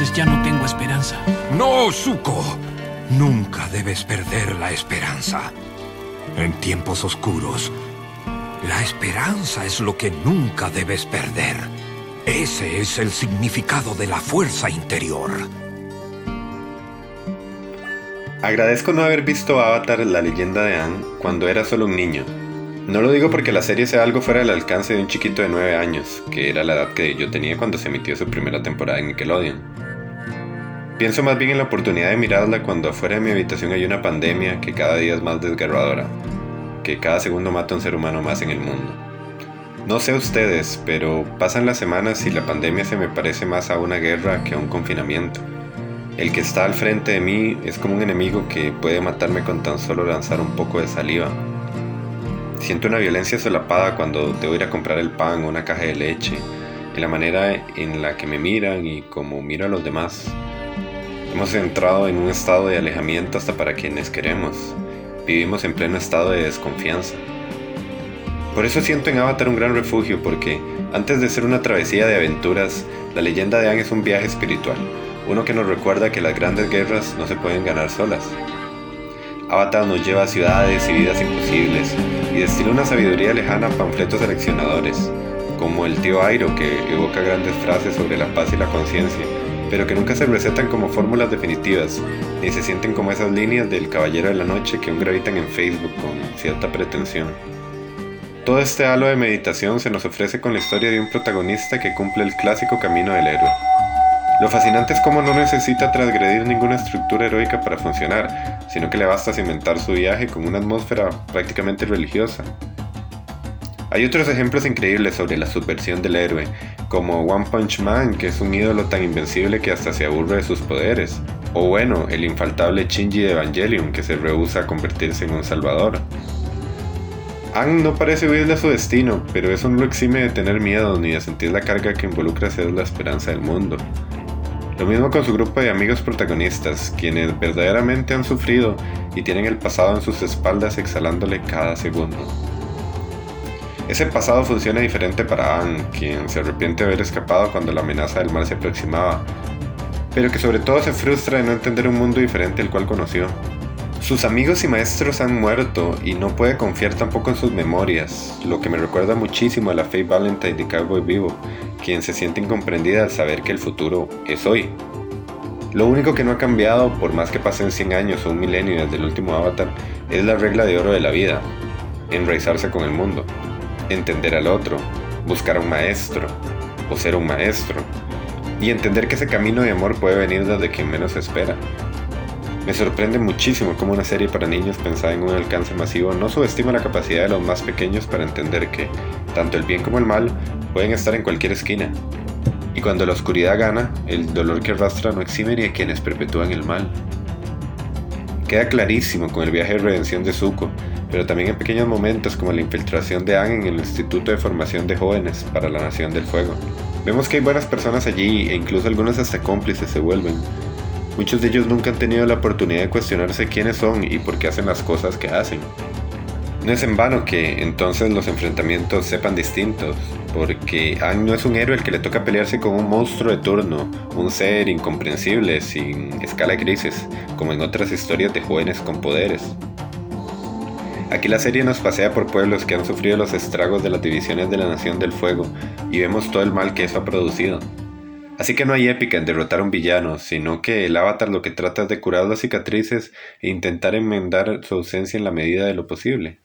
entonces ya no tengo esperanza. No, Zuko. Nunca debes perder la esperanza. En tiempos oscuros, la esperanza es lo que nunca debes perder. Ese es el significado de la fuerza interior. Agradezco no haber visto Avatar, la leyenda de Anne, cuando era solo un niño. No lo digo porque la serie sea algo fuera del alcance de un chiquito de 9 años, que era la edad que yo tenía cuando se emitió su primera temporada en Nickelodeon. Pienso más bien en la oportunidad de mirarla cuando afuera de mi habitación hay una pandemia que cada día es más desgarradora, que cada segundo mata a un ser humano más en el mundo. No sé ustedes, pero pasan las semanas y la pandemia se me parece más a una guerra que a un confinamiento. El que está al frente de mí es como un enemigo que puede matarme con tan solo lanzar un poco de saliva. Siento una violencia solapada cuando debo ir a comprar el pan o una caja de leche, en la manera en la que me miran y como miro a los demás. Hemos entrado en un estado de alejamiento hasta para quienes queremos. Vivimos en pleno estado de desconfianza. Por eso siento en Avatar un gran refugio, porque antes de ser una travesía de aventuras, la leyenda de Aang es un viaje espiritual, uno que nos recuerda que las grandes guerras no se pueden ganar solas. Avatar nos lleva a ciudades y vidas imposibles y destila una sabiduría lejana a panfletos seleccionadores, como el tío Airo que evoca grandes frases sobre la paz y la conciencia, pero que nunca se recetan como fórmulas definitivas, ni se sienten como esas líneas del Caballero de la Noche que aún gravitan en Facebook con cierta pretensión. Todo este halo de meditación se nos ofrece con la historia de un protagonista que cumple el clásico camino del héroe. Lo fascinante es cómo no necesita transgredir ninguna estructura heroica para funcionar, sino que le basta cimentar su viaje con una atmósfera prácticamente religiosa. Hay otros ejemplos increíbles sobre la subversión del héroe, como One Punch Man, que es un ídolo tan invencible que hasta se aburre de sus poderes, o bueno, el infaltable Shinji de Evangelion, que se rehúsa a convertirse en un salvador. Aang no parece huirle a su destino, pero eso no lo exime de tener miedo ni de sentir la carga que involucra ser la esperanza del mundo. Lo mismo con su grupo de amigos protagonistas, quienes verdaderamente han sufrido y tienen el pasado en sus espaldas exhalándole cada segundo. Ese pasado funciona diferente para Anne, quien se arrepiente de haber escapado cuando la amenaza del mal se aproximaba, pero que sobre todo se frustra de no entender un mundo diferente al cual conoció. Sus amigos y maestros han muerto y no puede confiar tampoco en sus memorias, lo que me recuerda muchísimo a la Faye Valentine de Cowboy Vivo, quien se siente incomprendida al saber que el futuro es hoy. Lo único que no ha cambiado, por más que pasen 100 años o un milenio desde el último avatar, es la regla de oro de la vida, enraizarse con el mundo, entender al otro, buscar un maestro o ser un maestro, y entender que ese camino de amor puede venir desde quien menos espera. Me sorprende muchísimo cómo una serie para niños pensada en un alcance masivo no subestima la capacidad de los más pequeños para entender que tanto el bien como el mal pueden estar en cualquier esquina. Y cuando la oscuridad gana, el dolor que arrastra no exime ni a quienes perpetúan el mal. Queda clarísimo con el viaje de redención de Zuko, pero también en pequeños momentos como la infiltración de Aang en el Instituto de Formación de Jóvenes para la Nación del Fuego. Vemos que hay buenas personas allí e incluso algunos hasta cómplices se vuelven, Muchos de ellos nunca han tenido la oportunidad de cuestionarse quiénes son y por qué hacen las cosas que hacen. No es en vano que entonces los enfrentamientos sepan distintos, porque Aang no es un héroe al que le toca pelearse con un monstruo de turno, un ser incomprensible, sin escala de grises, como en otras historias de jóvenes con poderes. Aquí la serie nos pasea por pueblos que han sufrido los estragos de las divisiones de la Nación del Fuego y vemos todo el mal que eso ha producido. Así que no hay épica en derrotar a un villano, sino que el avatar lo que trata es de curar las cicatrices e intentar enmendar su ausencia en la medida de lo posible.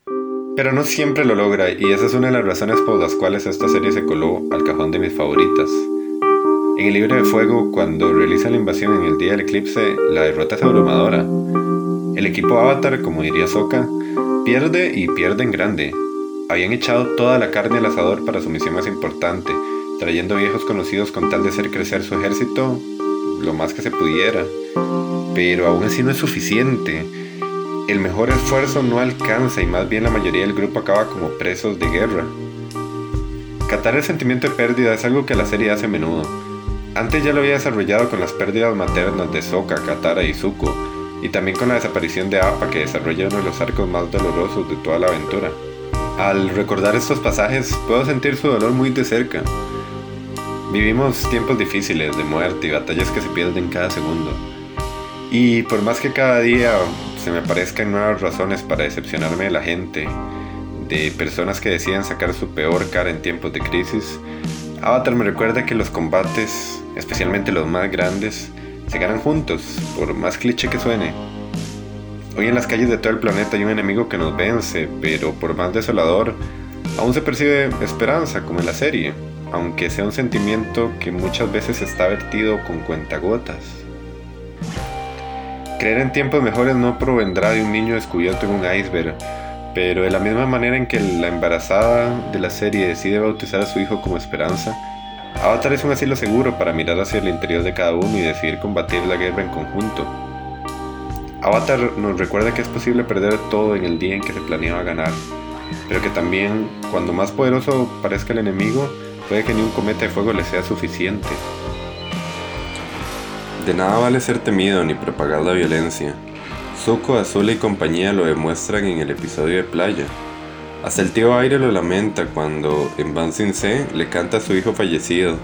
Pero no siempre lo logra y esa es una de las razones por las cuales esta serie se coló al cajón de mis favoritas. En el libro de fuego, cuando realiza la invasión en el día del eclipse, la derrota es abrumadora. El equipo Avatar, como diría Sokka, pierde y pierde en grande. Habían echado toda la carne al asador para su misión más importante, trayendo viejos conocidos con tal de hacer crecer su ejército lo más que se pudiera. Pero aún así no es suficiente. El mejor esfuerzo no alcanza y más bien la mayoría del grupo acaba como presos de guerra. Catar el sentimiento de pérdida es algo que la serie hace a menudo. Antes ya lo había desarrollado con las pérdidas maternas de Sokka, Katara y Zuko, y también con la desaparición de Appa que desarrolla uno de los arcos más dolorosos de toda la aventura. Al recordar estos pasajes puedo sentir su dolor muy de cerca, Vivimos tiempos difíciles de muerte y batallas que se pierden cada segundo. Y por más que cada día se me parezcan nuevas razones para decepcionarme de la gente, de personas que deciden sacar su peor cara en tiempos de crisis, Avatar me recuerda que los combates, especialmente los más grandes, se ganan juntos, por más cliché que suene. Hoy en las calles de todo el planeta hay un enemigo que nos vence, pero por más desolador, aún se percibe esperanza, como en la serie, aunque sea un sentimiento que muchas veces está vertido con cuentagotas. Creer en tiempos mejores no provendrá de un niño descubierto en un iceberg, pero de la misma manera en que la embarazada de la serie decide bautizar a su hijo como Esperanza, Avatar es un asilo seguro para mirar hacia el interior de cada uno y decidir combatir la guerra en conjunto. Avatar nos recuerda que es posible perder todo en el día en que se planeaba ganar, pero que también, cuando más poderoso parezca el enemigo, puede que ni un cometa de fuego le sea suficiente. De nada vale ser temido ni propagar la violencia, Zuko, Azula y compañía lo demuestran en el episodio de Playa. Hasta el tío Aire lo lamenta cuando en Ban Sin Se le canta a su hijo fallecido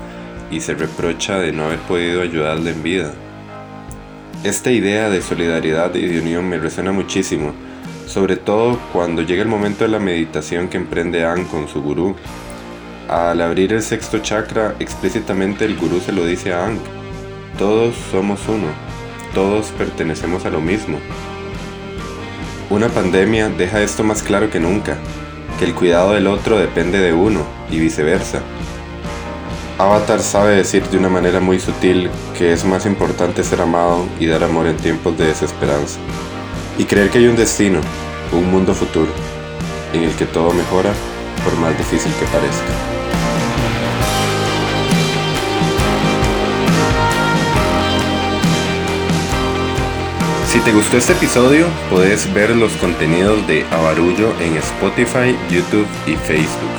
y se reprocha de no haber podido ayudarle en vida. Esta idea de solidaridad y de unión me resuena muchísimo, sobre todo cuando llega el momento de la meditación que emprende An con su gurú. Al abrir el sexto chakra, explícitamente el gurú se lo dice a Ang, todos somos uno, todos pertenecemos a lo mismo, una pandemia deja esto más claro que nunca, el cuidado del otro depende de uno y viceversa. Avatar sabe decir de una manera muy sutil que es más importante ser amado y dar amor en tiempos de desesperanza, y creer que hay un destino, un mundo futuro, en el que todo mejora por más difícil que parezca. Si te gustó este episodio, puedes ver los contenidos de Avarullo en Spotify, YouTube y Facebook.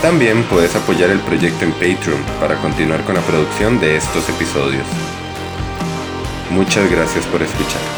También puedes apoyar el proyecto en Patreon para continuar con la producción de estos episodios. Muchas gracias por escuchar.